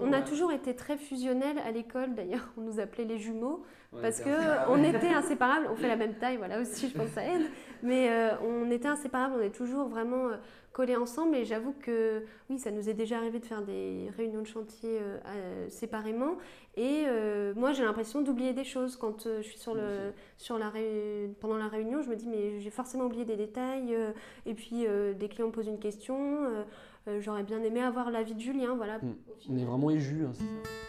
On a toujours été très fusionnels à l'école, d'ailleurs, on nous appelait les jumeaux, parce que on était inséparables, on fait la même taille, voilà aussi, je pense que ça aide, mais euh, on était inséparables, on est toujours vraiment euh, collés ensemble, et j'avoue que oui, ça nous est déjà arrivé de faire des réunions de chantier euh, séparément, et moi j'ai l'impression d'oublier des choses quand je suis sur le, sur la pendant la réunion, je me dis mais j'ai forcément oublié des détails, et puis des clients me posent une question, j'aurais bien aimé avoir l'avis de Julien, voilà. Hmm. On est vraiment éjus, hein, c'est ça.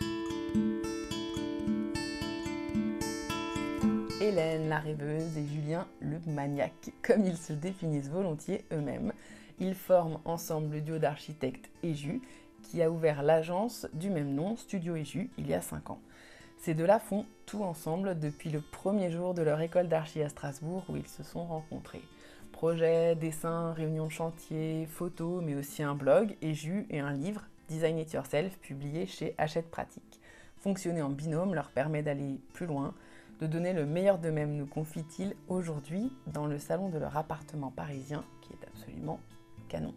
Hélène la rêveuse et Julien le maniaque, comme ils se définissent volontiers eux-mêmes. Ils forment ensemble le duo d'architectes Eju, qui a ouvert l'agence du même nom, Studio Eju, il y a 5 ans. Ces deux-là font tout ensemble depuis le premier jour de leur école d'archi à Strasbourg où ils se sont rencontrés. Projets, dessins, réunions de chantier, photos, mais aussi un blog, Eju et un livre, Design It Yourself, publié chez Hachette Pratique. Fonctionner en binôme leur permet d'aller plus loin, de donner le meilleur d'eux-mêmes, nous confie-t-il aujourd'hui dans le salon de leur appartement parisien, qui est absolument canon.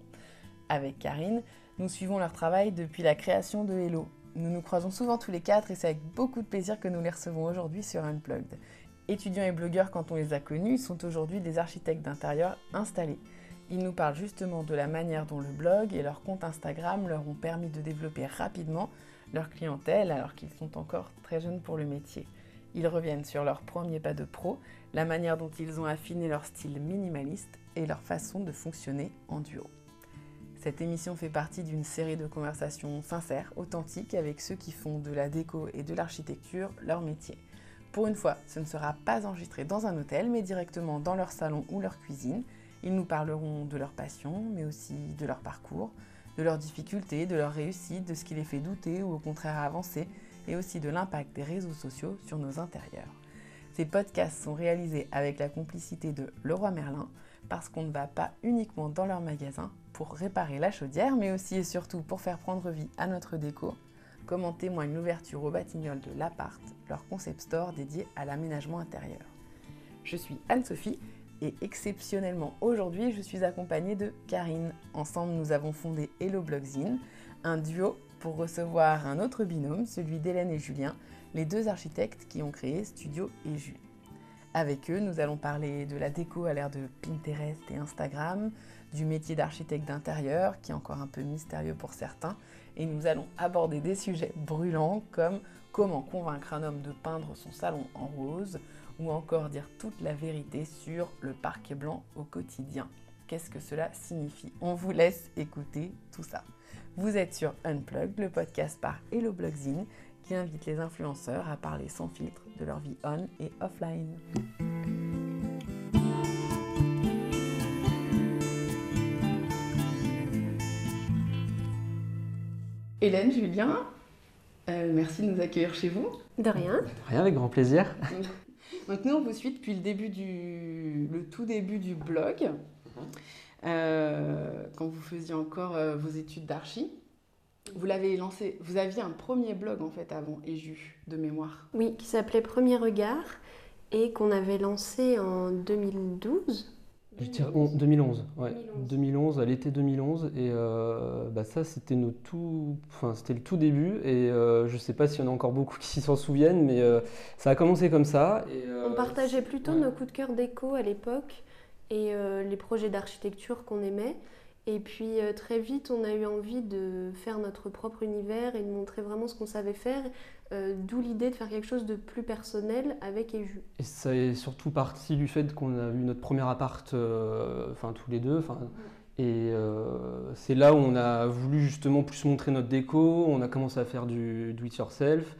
Avec Karine, nous suivons leur travail depuis la création de Hello. Nous nous croisons souvent tous les quatre et c'est avec beaucoup de plaisir que nous les recevons aujourd'hui sur Unplugged. Étudiants et blogueurs, quand on les a connus, sont aujourd'hui des architectes d'intérieur installés. Ils nous parlent justement de la manière dont le blog et leur compte Instagram leur ont permis de développer rapidement leur clientèle alors qu'ils sont encore très jeunes pour le métier. Ils reviennent sur leur premier pas de pro, la manière dont ils ont affiné leur style minimaliste et leur façon de fonctionner en duo. Cette émission fait partie d'une série de conversations sincères, authentiques avec ceux qui font de la déco et de l'architecture leur métier. Pour une fois, ce ne sera pas enregistré dans un hôtel, mais directement dans leur salon ou leur cuisine. Ils nous parleront de leur passion, mais aussi de leur parcours, de leurs difficultés, de leurs réussites, de ce qui les fait douter ou au contraire avancer, et aussi de l'impact des réseaux sociaux sur nos intérieurs. Ces podcasts sont réalisés avec la complicité de Leroy Merlin parce qu'on ne va pas uniquement dans leur magasin pour réparer la chaudière, mais aussi et surtout pour faire prendre vie à notre déco, comme en témoigne l'ouverture au Batignolles de l'Appart, leur concept store dédié à l'aménagement intérieur. Je suis Anne-Sophie et exceptionnellement aujourd'hui, je suis accompagnée de Karine. Ensemble, nous avons fondé Hello Blogzine, un duo pour recevoir un autre binôme, celui d'Hélène et Julien, les deux architectes qui ont créé Studio et Jus. Avec eux, nous allons parler de la déco à l'ère de Pinterest et Instagram, du métier d'architecte d'intérieur, qui est encore un peu mystérieux pour certains, et nous allons aborder des sujets brûlants comme comment convaincre un homme de peindre son salon en rose, ou encore dire toute la vérité sur le parquet blanc au quotidien. Qu'est-ce que cela signifie? On vous laisse écouter tout ça. Vous êtes sur Unplugged, le podcast par Hello Blogzine qui invite les influenceurs à parler sans filtre de leur vie on et offline. Hélène, Julien, euh, merci de nous accueillir chez vous. De rien. De rien, avec grand plaisir. Donc nous, on vous suit depuis le début du, le tout début du blog. Euh, quand vous faisiez encore euh, vos études d'archi. Vous l'avez lancé, vous aviez un premier blog en fait avant Eju de mémoire. Oui, qui s'appelait Premier Regard et qu'on avait lancé en 2012. Je dirais 2011, ouais. 2011. à l'été 2011 et euh, bah ça c'était nos tout, enfin c'était le tout début et je je sais pas s'il y en a encore beaucoup qui s'en souviennent mais ça a commencé comme ça. On partageait plutôt nos coups de cœur déco à l'époque et euh, les projets d'architecture qu'on aimait. Et puis euh, très vite, on a eu envie de faire notre propre univers et de montrer vraiment ce qu'on savait faire, euh, d'où l'idée de faire quelque chose de plus personnel avec Eju. Et ça est surtout parti du fait qu'on a eu notre premier appart, enfin tous les deux, enfin. Et c'est là où on a voulu justement plus montrer notre déco, on a commencé à faire du do it yourself.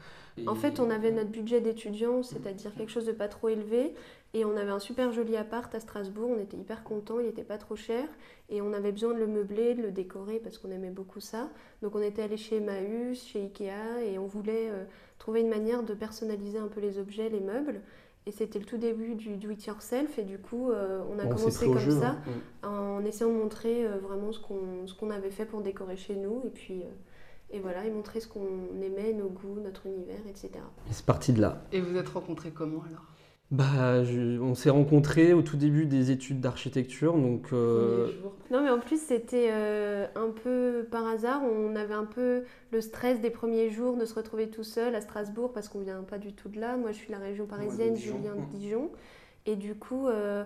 En fait, on avait notre budget d'étudiant, c'est-à-dire quelque chose de pas trop élevé, et on avait un super joli appart à Strasbourg, on était hyper contents, il n'était pas trop cher, et on avait besoin de le meubler, de le décorer parce qu'on aimait beaucoup ça. Donc on était allé chez Emmaüs, chez Ikea, et on voulait euh, trouver une manière de personnaliser un peu les objets, les meubles. Et c'était le tout début du do it yourself, et du coup euh, on a commencé comme ça, hein. en essayant de montrer euh, vraiment ce qu'on avait fait pour décorer chez nous, et puis et voilà, et montrer ce qu'on aimait, nos goûts, notre univers, etc. Et c'est parti de là. Et vous êtes rencontrés comment alors? Bah, on s'est rencontrés au tout début des études d'architecture, donc. Euh, non, mais en plus c'était euh, un peu par hasard. On avait un peu le stress des premiers jours de se retrouver tout seul à Strasbourg parce qu'on vient pas du tout de là. Moi, je suis de la région parisienne, Julien de Dijon, et du coup, euh,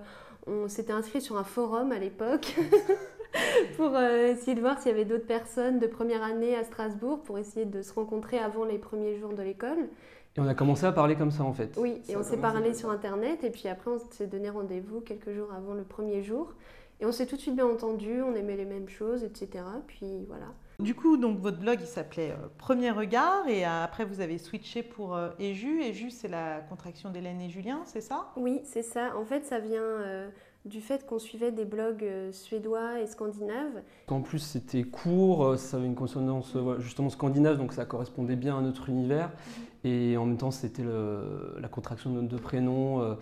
on s'était inscrit sur un forum à l'époque. pour essayer de voir s'il y avait d'autres personnes de première année à Strasbourg pour essayer de se rencontrer avant les premiers jours de l'école. Et on a commencé à parler comme ça en fait. Oui, et on s'est parlé sur internet et puis après on s'est donné rendez-vous quelques jours avant le premier jour. Et on s'est tout de suite bien entendu, on aimait les mêmes choses, etc. Puis voilà. Du coup, donc votre blog il s'appelait euh, Premier Regard et euh, après vous avez switché pour euh, Eju. Eju c'est la contraction d'Hélène et Julien, c'est ça? Oui, c'est ça. En fait, ça vient du fait qu'on suivait des blogs suédois et scandinaves. En plus, c'était court, ça avait une consonance justement scandinave, donc ça correspondait bien à notre univers. Mhm. Et en même temps, c'était la contraction de nos deux prénoms. Euh.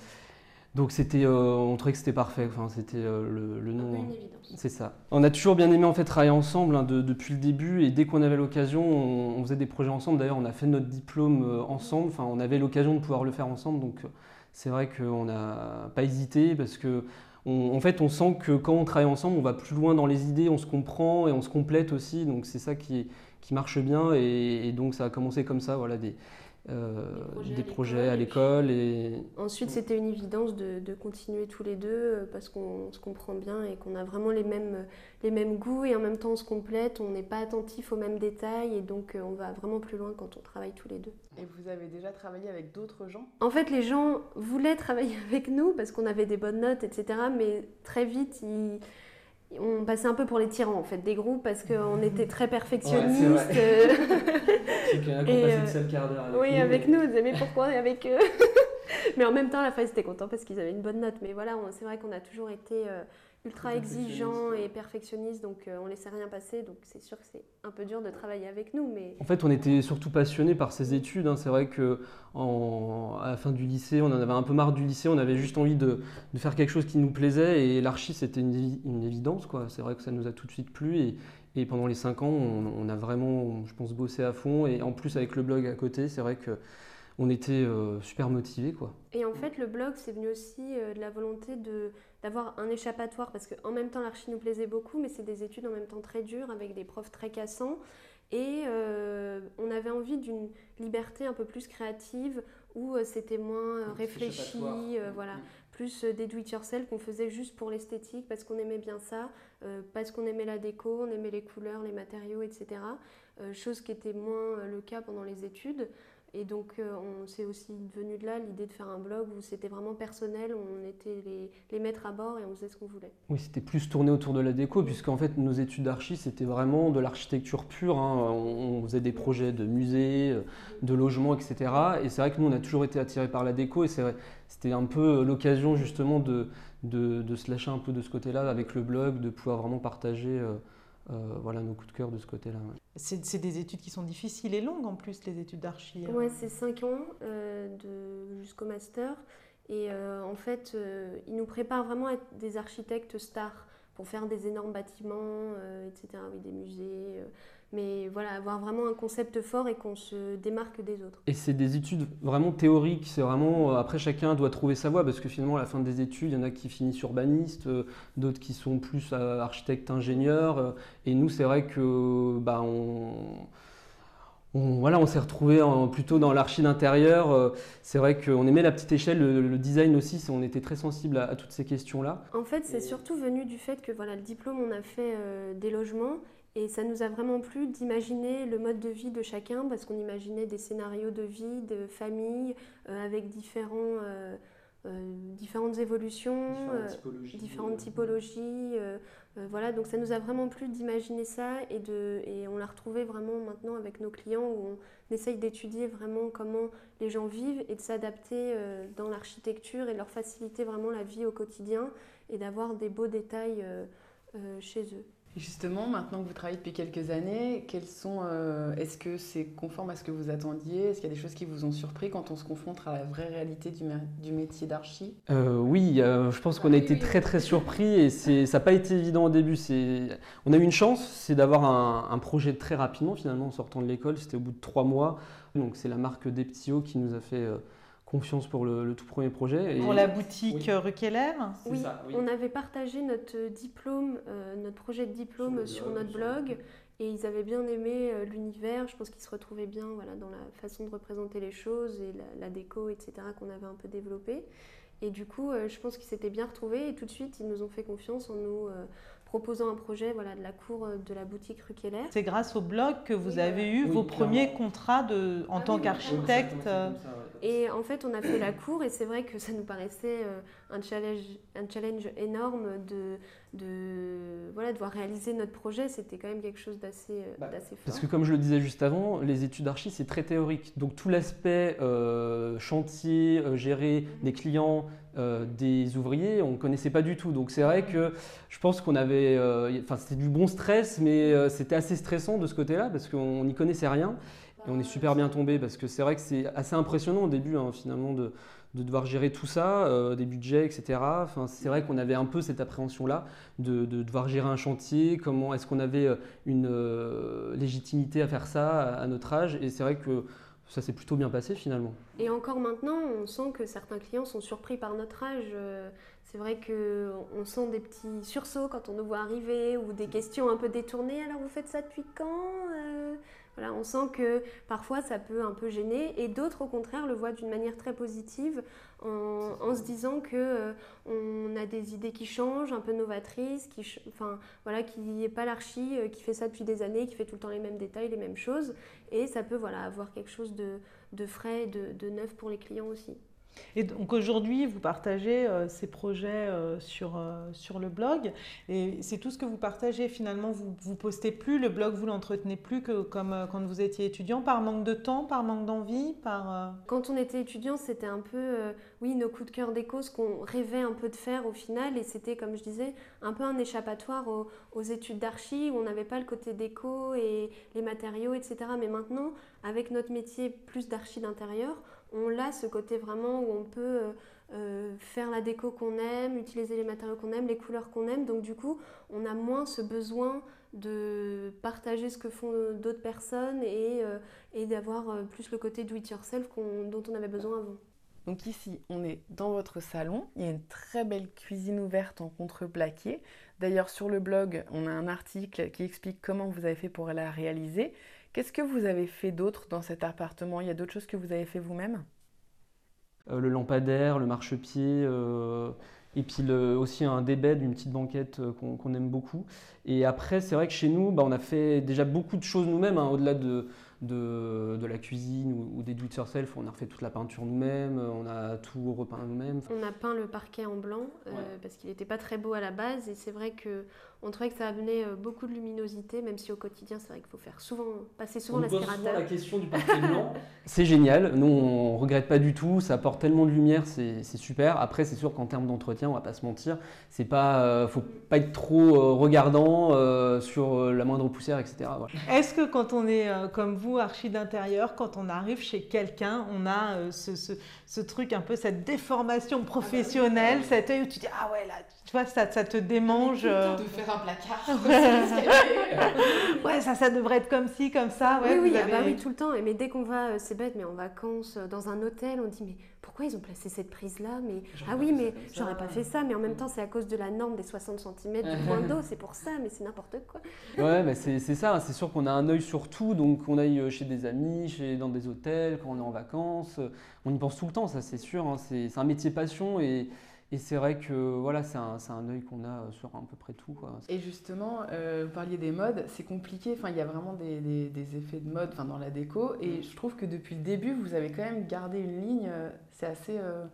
donc c'était, euh, on trouvait que c'était parfait. Enfin, c'était euh, le, nom. C'est ça. On a toujours bien aimé en fait travailler ensemble hein, depuis le début et dès qu'on avait l'occasion, on, faisait des projets ensemble. D'ailleurs, on a fait notre diplôme ensemble. Enfin, on avait l'occasion de pouvoir le faire ensemble. Donc c'est vrai qu'on n'a pas hésité parce que en fait, on sent que quand on travaille ensemble, on va plus loin dans les idées, on se comprend et on se complète aussi. Donc c'est ça qui, qui marche bien et, donc ça a commencé comme ça, voilà, des, euh, des projets, à l'école. Et... Ensuite, c'était une évidence de, continuer tous les deux euh, parce qu'on se comprend bien et qu'on a vraiment les mêmes, les mêmes goûts et en même temps on se complète, on n'est pas attentif aux mêmes détails et donc euh, on va vraiment plus loin quand on travaille tous les deux. Et vous avez déjà travaillé avec d'autres gens? En fait, les gens voulaient travailler avec nous parce qu'on avait des bonnes notes, etc. Mais très vite, ils on passait un peu pour les tyrans en fait des groupes parce qu'on était très perfectionnistes. c'est qu'on passé le quart d'heure Oui, avec nous, on disait mais pourquoi avec eux Mais en même temps, à la fin, ils étaient contents parce qu'ils avaient une bonne note. Mais voilà, c'est vrai qu'on a toujours été euh, ultra exigeant et perfectionniste, donc euh, on laissait rien passer. Donc c'est sûr que c'est un peu dur de travailler avec nous. Mais... En fait, on était surtout passionnés par ces études. Hein. C'est vrai qu'à la fin du lycée, on en avait un peu marre du lycée, on avait juste envie de, faire quelque chose qui nous plaisait. Et l'archi, c'était une, évidence. C'est vrai que ça nous a tout de suite plu. Et, pendant les cinq ans, on, a vraiment, je pense, bossé à fond. Et en plus, avec le blog à côté, c'est vrai que on était euh, super motivés. Quoi. Et en fait, le blog, c'est venu aussi euh, de la volonté de d'avoir un échappatoire parce qu'en même temps l'archi nous plaisait beaucoup mais c'est des études en même temps très dures avec des profs très cassants et euh, on avait envie d'une liberté un peu plus créative où euh, c'était moins euh, réfléchi, voilà, plus des do-it-yourself qu'on faisait juste pour l'esthétique parce qu'on aimait bien ça, parce qu'on aimait la déco, on aimait les couleurs, les matériaux, etc. chose qui était moins le cas pendant les études. Et donc, euh, on s'est aussi devenu de là l'idée de faire un blog où c'était vraiment personnel, on était les, les maîtres à bord et on faisait ce qu'on voulait. Oui, c'était plus tourné autour de la déco, puisqu'en fait, nos études d'archi, c'était vraiment de l'architecture pure. Hein. On, faisait des projets de musées, de logements, etc. Et c'est vrai que nous, on a toujours été attirés par la déco, et c'était un peu l'occasion justement de, de, de, se lâcher un peu de ce côté-là avec le blog, de pouvoir vraiment partager. Euh, euh, voilà nos coups de cœur de ce côté-là. C'est des études qui sont difficiles et longues en plus, les études d'archi. Hein. Oui, c'est 5 ans euh, jusqu'au master. Et euh, en fait, ils nous préparent vraiment à être des architectes stars pour faire des énormes bâtiments, etc., oui, des musées mais voilà, avoir vraiment un concept fort et qu'on se démarque des autres. Et c'est des études vraiment théoriques, c'est vraiment, euh, après chacun doit trouver sa voie, parce que finalement à la fin des études, il y en a qui finissent urbanistes, euh, d'autres qui sont plus euh, architectes, ingénieurs, et nous c'est vrai que bah, on, voilà, on s'est retrouvé plutôt dans l'archi d'intérieur. C'est vrai qu'on aimait la petite échelle, le, design aussi, on était très sensible à, toutes ces questions-là. En fait, c'est surtout venu du fait que voilà, le diplôme, on a fait des logements et ça nous a vraiment plu d'imaginer le mode de vie de chacun parce qu'on imaginait des scénarios de vie, de famille, euh, avec différents, euh, euh, différentes évolutions, différentes typologies. voilà, donc ça nous a vraiment plu d'imaginer ça et, de, et on l'a retrouvé vraiment maintenant avec nos clients où on essaye d'étudier vraiment comment les gens vivent et de s'adapter dans l'architecture et leur faciliter vraiment la vie au quotidien et d'avoir des beaux détails chez eux. Justement, maintenant que vous travaillez depuis quelques années, quels sont, euh, est-ce que c'est conforme à ce que vous attendiez? Est-ce qu'il y a des choses qui vous ont surpris quand on se confronte à la vraie réalité du, du métier d'archi? Euh, Oui, euh, je pense qu'on a été très très surpris et ça n'a pas été évident au début. On a eu une chance, c'est d'avoir un, un, projet très rapidement finalement en sortant de l'école. C'était au bout de trois mois. Donc c'est la marque Deptio qui nous a fait confiance pour le, tout premier projet. Pour la boutique oui. Keller oui, on avait partagé notre diplôme, notre projet de diplôme sur, notre blog. Et ils avaient bien aimé l'univers, je pense qu'ils se retrouvaient bien voilà, dans la façon de représenter les choses et la, déco, etc., qu'on avait un peu développé. Et du coup, je pense qu'ils s'étaient bien retrouvés et tout de suite, ils nous ont fait confiance en nous proposant un projet voilà, de la cour euh, de la boutique rue Keller. C'est grâce au blog que vous avez eu vos premiers contrats de, en ah tant qu'architecte. Et en fait, on a fait la cour et c'est vrai que ça nous paraissait euh, un challenge, un challenge énorme de, de, voilà, devoir réaliser notre projet. C'était quand même quelque chose d'assez euh, bah, fort. Parce que comme je le disais juste avant, les études d'archi, c'est très théorique. Donc tout l'aspect chantier, gérer des clients, des ouvriers, on ne connaissait pas du tout. Donc c'est vrai que je pense qu'on avait euh, enfin c'était du bon stress, mais euh, c'était assez stressant de ce côté-là parce qu'on n'y connaissait rien. Et on est super bien tombé parce que c'est vrai que c'est assez impressionnant au début hein, finalement de, devoir gérer tout ça, euh, des budgets, etc. Enfin, c'est vrai qu'on avait un peu cette appréhension-là de, devoir gérer un chantier, comment est-ce qu'on avait une légitimité à faire ça à, notre âge. Et c'est vrai que ça s'est plutôt bien passé finalement. Et encore maintenant, on sent que certains clients sont surpris par notre âge. C'est vrai qu'on sent des petits sursauts quand on nous voit arriver ou des questions un peu détournées. Alors vous faites ça depuis quand? Euh, voilà, On sent que parfois ça peut un peu gêner et d'autres au contraire le voient d'une manière très positive en, se disant que euh, on a des idées qui changent, un peu novatrices, qui, enfin, voilà, qui n'est pas l'archi euh, qui fait ça depuis des années, qui fait tout le temps les mêmes détails, les mêmes choses. Et ça peut voilà, avoir quelque chose de, de frais, de, de neuf pour les clients aussi. Et donc aujourd'hui, vous partagez euh, ces projets euh, sur, euh, sur le blog. Et c'est tout ce que vous partagez finalement. Vous ne postez plus, le blog, vous l'entretenez plus que comme quand vous étiez étudiant, par manque de temps, par manque d'envie par, Quand on était étudiant, c'était un peu, oui, nos coups de cœur d'écho, ce qu'on rêvait un peu de faire au final. Et c'était, comme je disais, un peu un échappatoire aux, aux études d'archi où on n'avait pas le côté déco et les matériaux, etc. Mais maintenant, avec notre métier plus d'archi d'intérieur, on a ce côté vraiment où on peut euh, euh, faire la déco qu'on aime, utiliser les matériaux qu'on aime, les couleurs qu'on aime. Donc du coup, on a moins ce besoin de partager ce que font d'autres personnes et, euh, d'avoir plus le côté do it yourself dont on avait besoin avant. Donc ici, on est dans votre salon. Il y a une très belle cuisine ouverte en contreplaqué. D'ailleurs, sur le blog, on a un article qui explique comment vous avez fait pour la réaliser. Qu'est-ce que vous avez fait d'autre dans cet appartement? Il y a d'autres choses que vous avez fait vous-même? Euh, Le lampadaire, le marchepied, euh, et puis le, aussi un débed, une petite banquette euh, qu'on aime beaucoup. Et après, c'est vrai que chez nous, bah, on a fait déjà beaucoup de choses nous-mêmes, hein, au-delà de, de, de, la cuisine ou, des do-it-yourself. On a refait toute la peinture nous-mêmes, on a tout repeint nous-mêmes. On a peint le parquet en blanc parce qu'il n'était pas très beau à la base et c'est vrai que on trouvait que ça amenait euh, beaucoup de luminosité, même si au quotidien, c'est vrai qu'il faut faire souvent, passer souvent l'aspirateur. la question du parquet blanc. c'est génial, nous on regrette pas du tout, ça apporte tellement de lumière, c'est super. Après, c'est sûr qu'en termes d'entretien, on va pas se mentir, c'est pas, euh, faut pas être trop euh, regardant sur la moindre poussière, etc. Est-ce que quand on est comme vous, archi d'intérieur, quand on arrive chez quelqu'un, on a ce, ce, ce, truc un peu, cette déformation professionnelle, cet œil où tu dis, ah ouais, là, tu vois, ça, ça te démange. De faire un placard. ouais, ça, ça devrait être comme ci, comme ça. oui, oui, ah bah oui, tout le temps. Mais dès qu'on va, euh, c'est bête, mais en vacances, euh, dans un hôtel, on dit, mais pourquoi ils ont placé cette prise-là mais Ah oui, mais j'aurais pas fait ça. Mais en même temps, c'est à cause de la norme des 60 cm du point d'eau, c'est pour ça, mais c'est n'importe quoi. ouais, mais c'est ça. C'est sûr qu'on a un œil sur tout. Donc, on aille euh, chez des amis, chez, dans des hôtels, quand on est en vacances. On y pense tout le temps, ça, c'est sûr. Hein. C'est un métier passion et. Et c'est vrai que voilà, c'est un, un, œil qu'on a sur à peu près tout. Quoi. Et justement, euh, vous parliez des modes, c'est compliqué. Enfin, il y a vraiment des, des, effets de mode dans la déco. Et mm. je trouve que depuis le début, vous avez quand même gardé une ligne. Euh, c'est assez euh,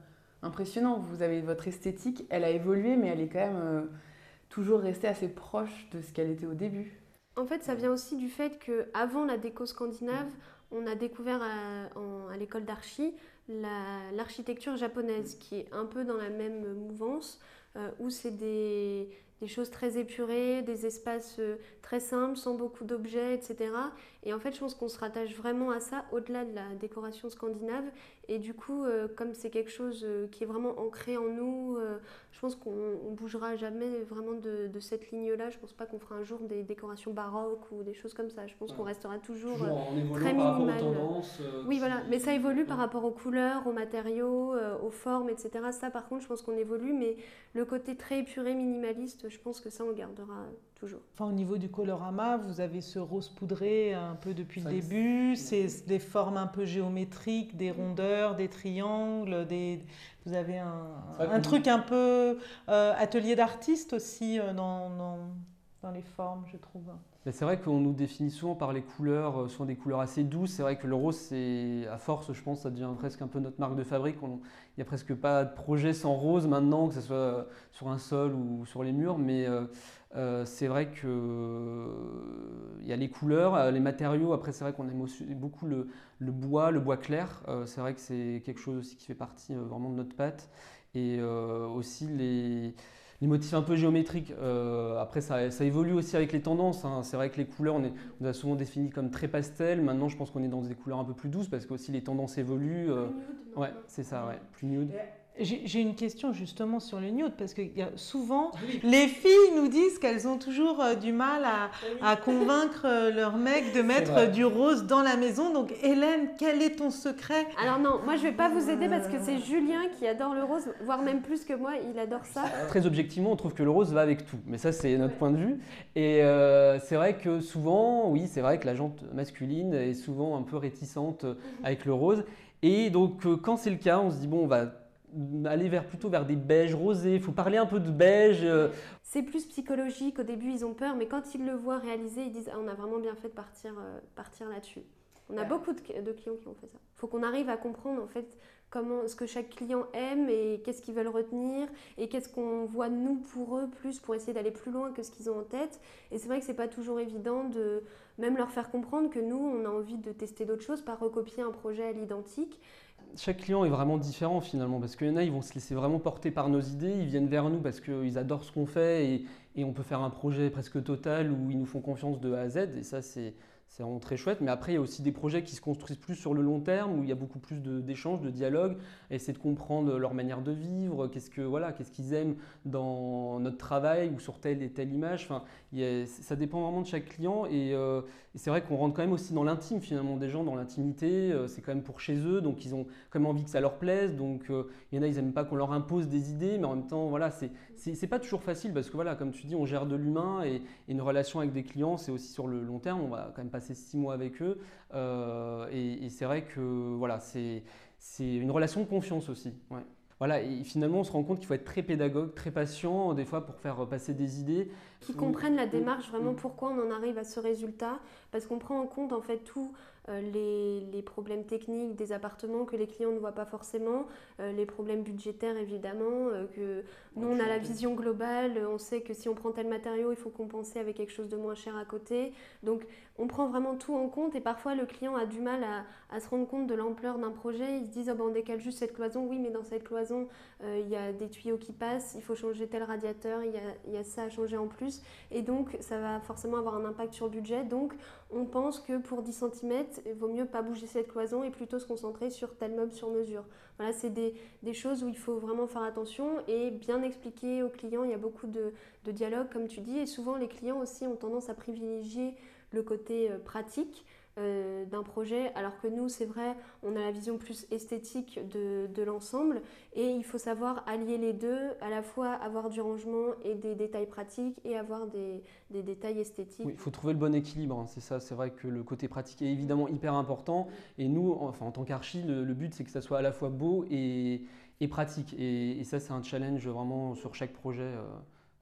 impressionnant. Vous avez votre esthétique, elle a évolué, mais elle est quand même toujours restée assez proche de ce qu'elle était au début. En fait, ça vient aussi du fait que avant la déco scandinave, on a découvert à, à l'école d'archi l'architecture japonaise, qui est un peu dans la même mouvance, euh, où c'est des, des choses très épurées, des espaces euh, très simples, sans beaucoup d'objets, etc. Et en fait, je pense qu'on se rattache vraiment à ça, au-delà de la décoration scandinave. Et du coup, euh, comme c'est quelque chose qui est vraiment ancré en nous, je pense qu'on ne bougera jamais vraiment de, cette ligne-là. Je ne pense pas qu'on fera un jour des décorations baroques ou des choses comme ça. Je pense qu'on restera toujours, très minimal. tendance. oui, voilà, mais ça évolue par rapport aux couleurs, aux matériaux, aux formes, etc. Ça, par contre, je pense qu'on évolue, mais le côté très épuré, minimaliste, je pense que ça, on le gardera toujours. Enfin, au niveau du colorama, vous avez ce rose poudré un peu depuis le début, c'est des formes un peu géométriques, des rondeurs, des triangles, des... vous avez un, un truc un peu atelier d'artiste aussi dans, dans, dans les formes, je trouve. C'est vrai qu'on nous définit souvent par les couleurs, euh, souvent des couleurs assez douces. C'est vrai que le rose, c'est à force, je pense, ça devient presque un peu notre marque de fabrique. Il n'y a presque pas de projet sans rose maintenant, que ce soit sur un sol ou sur les murs. Mais euh, euh, c'est vrai qu'il il y a les couleurs, les matériaux. Après, c'est vrai qu'on aime beaucoup le, bois, le bois clair. c'est vrai que c'est quelque chose aussi qui fait partie vraiment de notre pâte. Et aussi les les motifs un peu géométriques. Euh, après, ça, évolue aussi avec les tendances. Hein. C'est vrai que les couleurs, on, est, on a souvent défini comme très pastel. Maintenant, je pense qu'on est dans des couleurs un peu plus douces parce que aussi les tendances évoluent. Euh, ouais, c'est ça, ouais, plus nude. J'ai une question justement sur le nude, parce que souvent, les filles nous disent qu'elles ont toujours euh, du mal à, convaincre euh, leur mec de mettre du rose dans la maison. Donc Hélène, quel est ton secret? Alors non, moi je vais pas vous aider parce que c'est Julien qui adore le rose, voire même plus que moi, il adore ça. Très objectivement, on trouve que le rose va avec tout, mais ça c'est notre point de vue. Et euh, c'est vrai que souvent, oui, c'est vrai que la jante masculine est souvent un peu réticente mhm. avec le rose. Et donc quand c'est le cas, on se dit bon, on va aller vers, plutôt vers des beiges rosés. Il faut parler un peu de beige. Euh. C'est plus psychologique. Au début, ils ont peur, mais quand ils le voient réaliser, ils disent ah, on a vraiment bien fait de partir, euh, partir là-dessus. On a beaucoup de, clients qui ont fait ça. Il faut qu'on arrive à comprendre en fait comment ce que chaque client aime et qu'est-ce qu'ils veulent retenir et qu'est-ce qu'on voit nous pour eux plus pour essayer d'aller plus loin que ce qu'ils ont en tête. Et c'est vrai que c'est pas toujours évident de même leur faire comprendre que nous on a envie de tester d'autres choses, pas recopier un projet à l'identique chaque client est vraiment différent finalement, parce qu'il y en a, ils vont se laisser vraiment porter par nos idées, ils viennent vers nous parce qu'ils adorent ce qu'on fait et, on peut faire un projet presque total où ils nous font confiance de A à Z, et ça c'est c'est vraiment très chouette. Mais après, il y a aussi des projets qui se construisent plus sur le long terme, où il y a beaucoup plus d'échanges, de, dialogues, essayer de comprendre leur manière de vivre, qu'est-ce que voilà, qu'est-ce qu'ils aiment dans notre travail ou sur telle et telle image. Enfin, ça dépend vraiment de chaque client. Euh, et, c'est vrai qu'on rentre quand même aussi dans l'intime finalement des gens, dans l'intimité. Euh, c'est quand même pour chez eux, donc ils ont quand même envie que ça leur plaise. Donc euh, il y en a, ils n'aiment pas qu'on leur impose des idées, mais en même temps, voilà, c'est pas toujours facile parce que voilà, comme tu dis, on gère de l'humain et, une relation avec des clients, c'est aussi sur le long terme. On va quand même passer six mois avec eux. Euh, et, c'est vrai que voilà, c'est une relation de confiance aussi. Ouais. Voilà, et finalement, on se rend compte qu'il faut être très pédagogue, très patient, des fois, pour faire passer des idées. Qui comprennent la démarche, vraiment pourquoi on en arrive à ce résultat, parce qu'on prend en compte en fait tout euh, les, problèmes techniques des appartements que les clients ne voient pas forcément, euh, les problèmes budgétaires évidemment, euh, que nous on a la vision globale, on sait que si on prend tel matériau, il faut compenser avec quelque chose de moins cher à côté. Donc on prend vraiment tout en compte et parfois le client a du mal à, se rendre compte de l'ampleur d'un projet. Ils se disent oh ben, on décale juste cette cloison, oui mais dans cette cloison il y a des tuyaux qui passent, il faut changer tel radiateur, il y a, ça à changer en plus et donc ça va forcément avoir un impact sur le budget. Donc on pense que pour 10 cm, il vaut mieux pas bouger cette cloison et plutôt se concentrer sur tel meuble sur mesure. Voilà, c'est des, choses où il faut vraiment faire attention et bien expliquer aux clients. Il y a beaucoup de, de dialogue, comme tu dis, et souvent les clients aussi ont tendance à privilégier le côté euh, pratique. Euh, d'un projet, alors que nous, c'est vrai, on a la vision plus esthétique de, l'ensemble et il faut savoir allier les deux, à la fois avoir du rangement et des détails pratiques et avoir des, détails esthétiques. Il faut trouver le bon équilibre, hein. c'est ça, c'est vrai que le côté pratique est évidemment hyper important et nous, enfin, en tant qu'archi, le, but c'est que ça soit à la fois beau et, pratique et, ça c'est un challenge vraiment sur chaque projet, euh,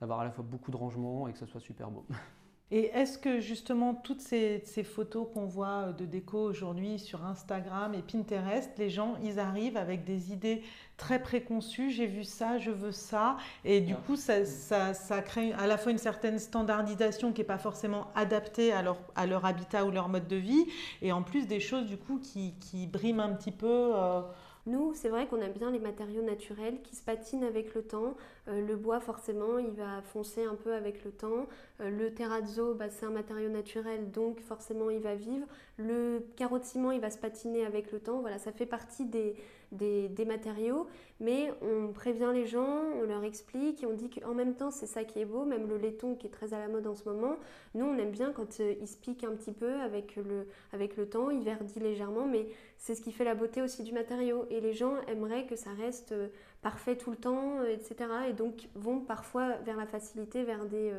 d'avoir à la fois beaucoup de rangement et que ça soit super beau. Et est-ce que justement toutes ces, photos qu'on voit euh, de déco aujourd'hui sur Instagram et Pinterest, les gens, ils arrivent avec des idées très préconçues, j'ai vu ça, je veux ça, et du coup ça, ça, crée à la fois une certaine standardisation qui n'est pas forcément adaptée à leur, à leur habitat ou leur mode de vie, et en plus des choses du coup qui, qui briment un petit peu. Euh, nous, c'est vrai qu'on aime bien les matériaux naturels qui se patinent avec le temps. Euh, le bois, forcément, il va foncer un peu avec le temps. Le terrazzo, bah, c'est un matériau naturel, donc forcément il va vivre. Le carreau de ciment, il va se patiner avec le temps. Voilà, ça fait partie des, des, matériaux, mais on prévient les gens, on leur explique et on dit qu'en même temps c'est ça qui est beau, même le laiton qui est très à la mode en ce moment, nous on aime bien quand il se pique un petit peu avec le, avec le temps, il verdit légèrement, mais c'est ce qui fait la beauté aussi du matériau et les gens aimeraient que ça reste parfait tout le temps, etc. Et donc vont parfois vers la facilité, vers des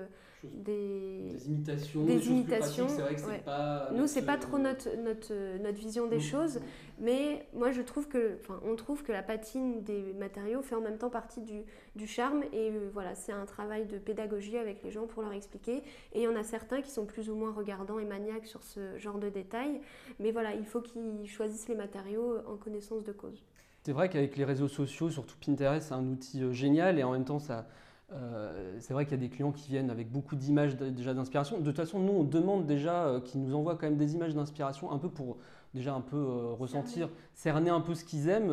des, imitations, des, imitations. C'est vrai que c'est pas. Nous, c'est pas trop notre, notre, notre vision des choses, mais moi je trouve que, enfin, on trouve que la patine des matériaux fait en même temps partie du, du charme et euh, voilà, c'est un travail de pédagogie avec les gens pour leur expliquer. Et il y en a certains qui sont plus ou moins regardants et maniaques sur ce genre de détails, mais voilà, il faut qu'ils choisissent les matériaux en connaissance de cause. C'est vrai qu'avec les réseaux sociaux, surtout Pinterest, c'est un outil euh, génial et en même temps ça euh, c'est vrai qu'il y a des clients qui viennent avec beaucoup d'images déjà d'inspiration. De toute façon, nous, on demande déjà euh, qu'ils nous envoient quand même des images d'inspiration, un peu pour déjà un peu euh, ressentir, cerner un peu ce qu'ils aiment.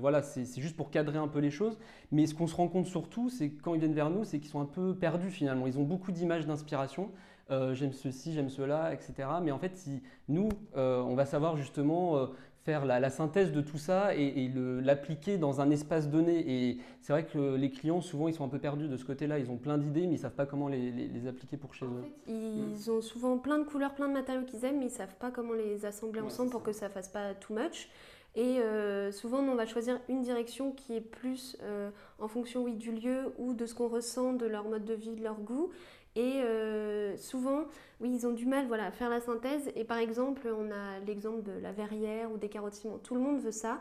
voilà, c'est juste pour cadrer un peu les choses. Mais ce qu'on se rend compte surtout, c'est quand ils viennent vers nous, c'est qu'ils sont un peu perdus finalement. Ils ont beaucoup d'images d'inspiration. j'aime ceci, j'aime cela, etc. Mais en fait, si nous, on va savoir justement faire la, synthèse de tout ça et, l'appliquer dans un espace donné. Et c'est vrai que les clients, souvent, ils sont un peu perdus de ce côté-là. Ils ont plein d'idées, mais ils ne savent pas comment les, appliquer pour chez eux. ils ont souvent plein de couleurs, plein de matériaux qu'ils aiment, mais ils ne savent pas comment les assembler ensemble pour que ça fasse pas too much. Et euh, souvent, on va choisir une direction qui est plus euh, en fonction oui, du lieu ou de ce qu'on ressent, de leur mode de vie, de leur goût. Et euh, souvent, oui, ils ont du mal voilà, à faire la synthèse. Et par exemple, on a l'exemple de la verrière ou des carottes. Tout le monde veut ça.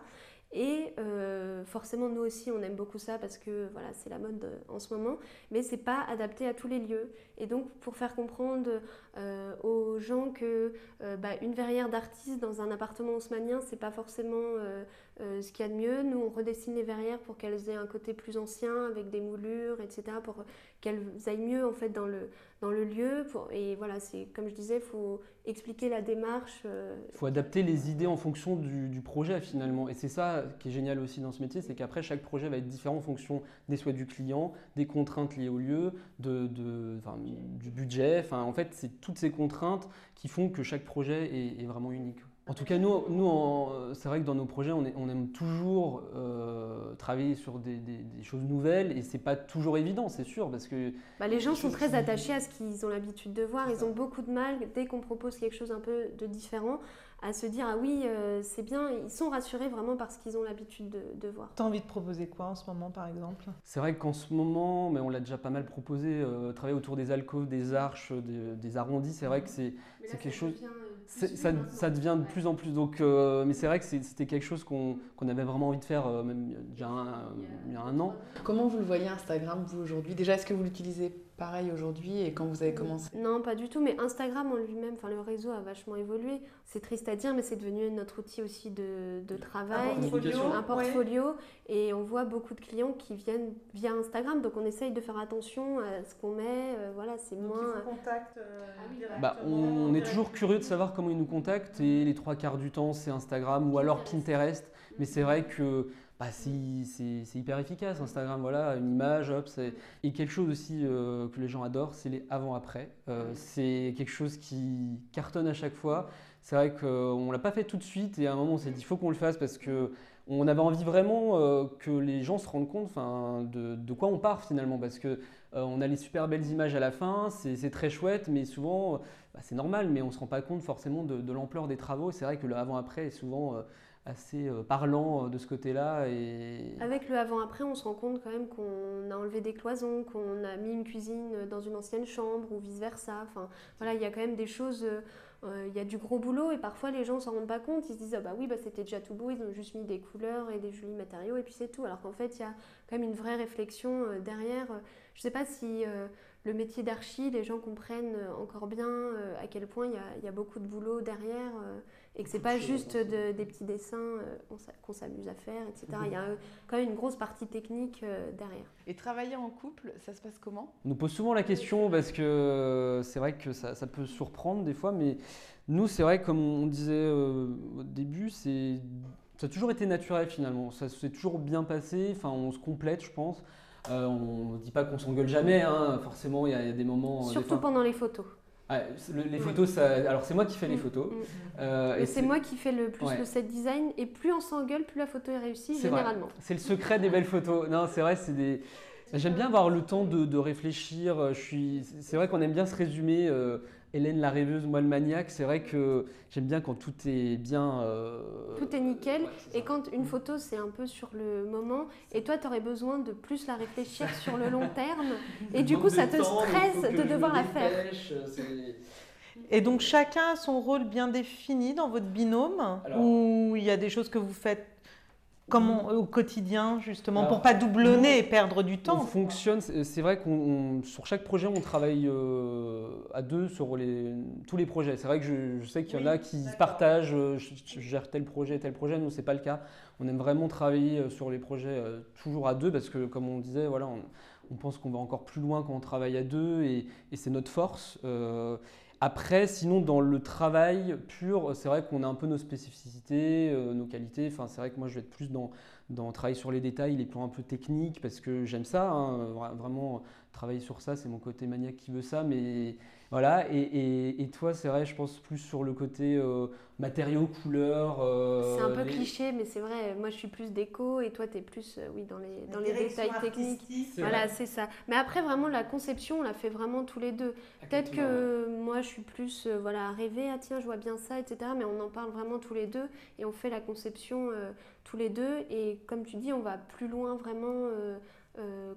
Et euh, forcément, nous aussi, on aime beaucoup ça parce que voilà, c'est la mode en ce moment, mais c'est pas adapté à tous les lieux. Et donc, pour faire comprendre euh, aux gens que bah, verrière d'artiste dans un appartement haussmanien, c'est pas forcément ce qu'il y a de mieux. Nous, on redessine les verrières pour qu'elles aient un côté plus ancien, avec des moulures, etc., pour qu'elles aillent mieux en fait dans le, dans le lieu. et voilà, c'est comme je disais, il faut expliquer la démarche. Il euh, faut adapter les idées en fonction du, projet finalement. Et c'est ça qui est génial aussi dans ce métier, c'est qu'après chaque projet va être différent en fonction des souhaits du client, des contraintes liées au lieu, du budget. Enfin, en fait, c'est toutes ces contraintes qui font que chaque projet est vraiment unique. En tout cas, nous, nous c'est vrai que dans nos projets, on, on aime toujours euh, travailler sur des, choses nouvelles et c'est pas toujours évident, c'est sûr, parce que bah, les gens sont très attachés à ce qu'ils ont l'habitude de voir. Ils ont beaucoup de mal dès qu'on propose quelque chose un peu de différent à se dire ah oui euh, c'est bien. Ils sont rassurés vraiment parce qu'ils ont l'habitude de, de, voir. Tu as envie de proposer quoi en ce moment par exemple? C'est vrai qu'en ce moment mais on l'a déjà pas mal proposé euh, travailler autour des alcôves, des arches, des, arrondis c'est vrai que c'est quelque chose ça, devient de plus en plus. Donc, euh, mais c'est vrai que c'était quelque chose qu'on avait vraiment envie de faire euh, même déjà il y a un an. Comment vous le voyez Instagram, vous, aujourd'hui? Déjà, est-ce que vous l'utilisez pareil aujourd'hui et quand vous avez commencé Non, pas du tout, mais Instagram en lui-même, enfin le réseau a vachement évolué. C'est triste à dire, mais c'est devenu notre outil aussi de, de travail, un portfolio, un portfolio. Et on voit beaucoup de clients qui viennent via Instagram, donc on essaye de faire attention à ce qu'on met, euh, voilà, c'est moins... Ils contactent ah bah, on est toujours curieux de savoir comment ils nous contactent et les trois quarts du temps c'est Instagram ou alors Pinterest, mais c'est vrai que bah, c'est hyper efficace Instagram, voilà, une image, hop, et quelque chose aussi euh, que les gens adorent, c'est les avant-après. Euh, c'est quelque chose qui cartonne à chaque fois. C'est vrai qu'on l'a pas fait tout de suite et à un moment on s'est dit il faut qu'on le fasse parce que on avait envie vraiment euh, que les gens se rendent compte de, de, quoi on part finalement parce que on a les super belles images à la fin, c'est très chouette, mais souvent bah, c'est normal, mais on se rend pas compte forcément de, de l'ampleur des travaux. C'est vrai que le avant-après est souvent assez euh, parlant euh, de ce côté-là. Avec le avant-après, on se rend compte quand même qu'on a enlevé des cloisons, qu'on a mis une cuisine dans une ancienne chambre ou vice-versa. Enfin, voilà, il y a quand même des choses, euh, il y a du gros boulot et parfois les gens ne s'en rendent pas compte. Ils se disent, ah bah oui, bah, c'était déjà tout beau, ils ont juste mis des couleurs et des jolis matériaux et puis c'est tout. Alors qu'en fait, il y a quand même une vraie réflexion derrière. Je ne sais pas si le métier d'archi, les gens comprennent encore bien à quel point il y, a, beaucoup de boulot derrière et que c'est pas juste des petits dessins euh, qu'on s'amuse à faire, etc. Il y a euh, quand même une grosse partie technique euh, derrière. Et travailler en couple, ça se passe comment? On nous pose souvent la question parce que c'est vrai que ça, peut surprendre des fois, mais nous, c'est vrai, comme on disait au début, c'est ça a toujours été naturel finalement. Ça s'est toujours bien passé. Enfin, on se complète, je pense. on ne dit pas qu'on s'engueule jamais, hein. forcément il y, a des moments. Surtout pendant les photos. Les photos, ça... alors c'est moi qui fais les mm. photos. Mm. et c'est moi qui fais le plus le set design. Et plus on s'engueule, plus la photo est réussie, généralement. C'est le secret des belles photos. Non, c'est vrai, c'est des. J'aime bien avoir le temps de, réfléchir. Je suis... C'est vrai qu'on aime bien se résumer. Hélène la rêveuse, moi le maniaque, c'est vrai que j'aime bien quand tout est bien. Euh, tout est nickel. et quand une photo, c'est un peu sur le moment, et toi, tu aurais besoin de plus la réfléchir sur le long terme. Et du coup, ça te stresse de devoir la faire. Et donc, chacun a son rôle bien défini dans votre binôme Ou il y a des choses que vous faites Comment au quotidien justement pour pas doublonner et perdre du temps On fonctionne, c'est vrai qu'on sur chaque projet on travaille euh, à deux sur les, tous les projets. C'est vrai que je, sais qu'il y en a qui partagent, euh, je, gère tel projet, tel projet. Nous c'est pas le cas. On aime vraiment travailler euh, sur les projets toujours à deux parce que comme on disait, voilà, on, pense qu'on va encore plus loin quand on travaille à deux et, et c'est notre force. Après, sinon, dans le travail pur, c'est vrai qu'on a un peu nos spécificités, euh, nos qualités. C'est vrai que moi, je vais être plus dans, dans travailler sur les détails, les plans un peu techniques, parce que j'aime ça. Hein, vraiment, travailler sur ça, c'est mon côté maniaque qui veut ça. Mais voilà, et, toi, c'est vrai, je pense plus sur le côté euh, matériaux, couleurs. Euh, c'est un peu cliché, mais c'est vrai. Moi, je suis plus déco et toi, tu es plus euh, oui, dans les, dans les détails techniques. Voilà, c'est ça. Mais après, vraiment, la conception, on l'a fait vraiment tous les deux. Peut-être que moi, je suis plus voilà, à rêver, ah tiens, je vois bien ça, etc. Mais on en parle vraiment tous les deux et on fait la conception tous les deux. Et comme tu dis, on va plus loin vraiment.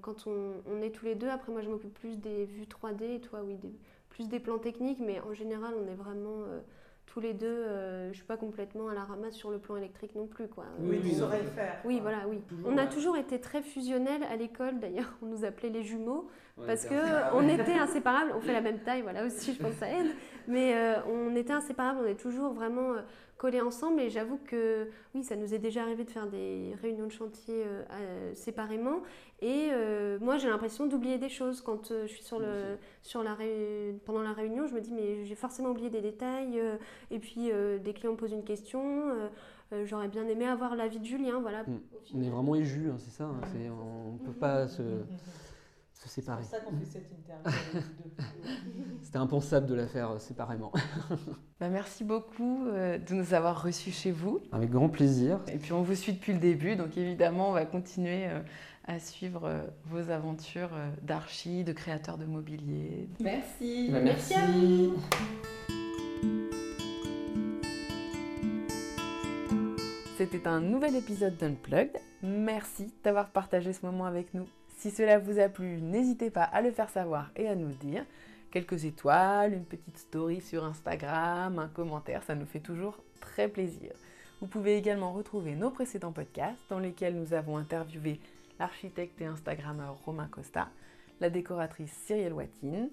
quand on, on, est tous les deux, après moi je m'occupe plus des vues 3D et toi oui des, plus des plans techniques, mais en général, on est vraiment euh, tous les deux. Euh, je suis pas complètement à la ramasse sur le plan électrique non plus, quoi. Oui, tu saurais le faire. Oui, voilà, oui. on a toujours été très fusionnels à l'école. D'ailleurs, on nous appelait les jumeaux parce que on était inséparables. On fait la même taille, voilà aussi, je pense que ça aide. Mais euh, on était inséparables. On est toujours vraiment collés ensemble. Et j'avoue que oui, ça nous est déjà arrivé de faire des réunions de chantier euh, séparément. Et euh, moi, j'ai l'impression d'oublier des choses quand euh, je suis sur le, sur la pendant la réunion. Je me dis, mais j'ai forcément oublié des détails. et puis, des clients me posent une question. J'aurais bien aimé avoir l'avis de Julien. Voilà. Mm. On est vraiment éjus, hein, c'est ça. Hein, on ne peut pas se c'est pour ça qu'on fait cette interview. C'était impensable de la faire euh, séparément. Bah, merci beaucoup euh, de nous avoir reçus chez vous. Avec grand plaisir. Et puis on vous suit depuis le début, donc évidemment on va continuer euh, à suivre vos aventures d'archi, de créateurs de mobilier. Merci. Bah, merci. à vous. C'était un nouvel épisode d'Unplugged. Merci d'avoir partagé ce moment avec nous. Si cela vous a plu, n'hésitez pas à le faire savoir et à nous dire. Quelques étoiles, une petite story sur Instagram, un commentaire, ça nous fait toujours très plaisir. Vous pouvez également retrouver nos précédents podcasts dans lesquels nous avons interviewé l'architecte et Instagrammeur Romain Costa, la décoratrice Cyrielle Watine,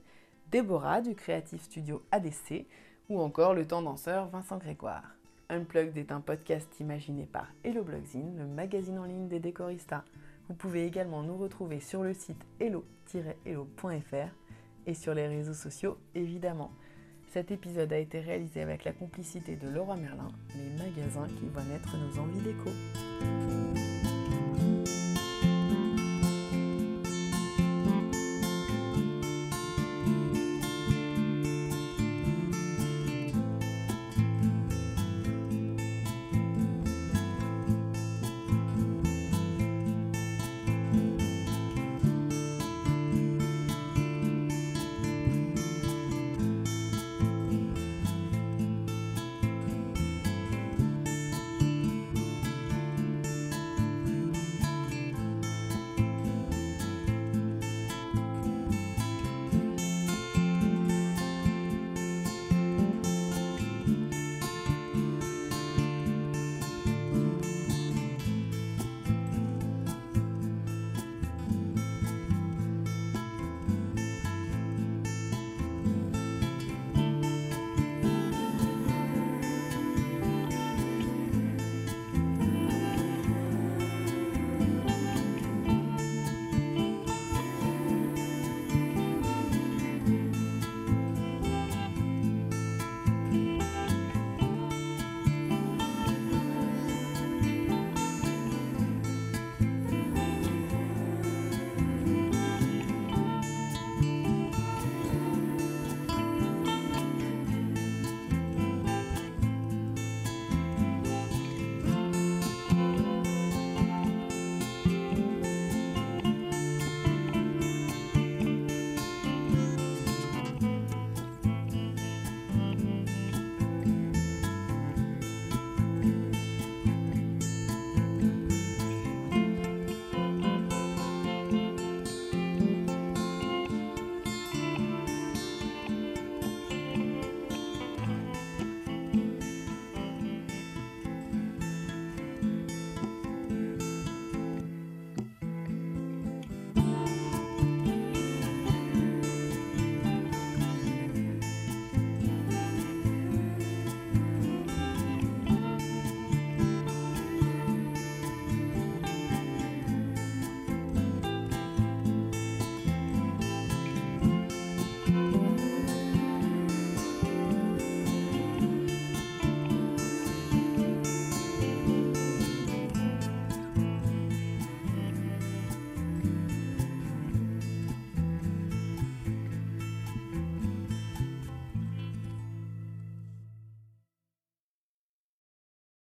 Déborah du Creative Studio ADC ou encore le tendanceur Vincent Grégoire. Unplugged est un podcast imaginé par Hello Blogzine, le magazine en ligne des décoristas. Vous pouvez également nous retrouver sur le site hello-hello.fr et sur les réseaux sociaux évidemment. Cet épisode a été réalisé avec la complicité de Laura Merlin, les magasins qui voient naître nos envies d'écho.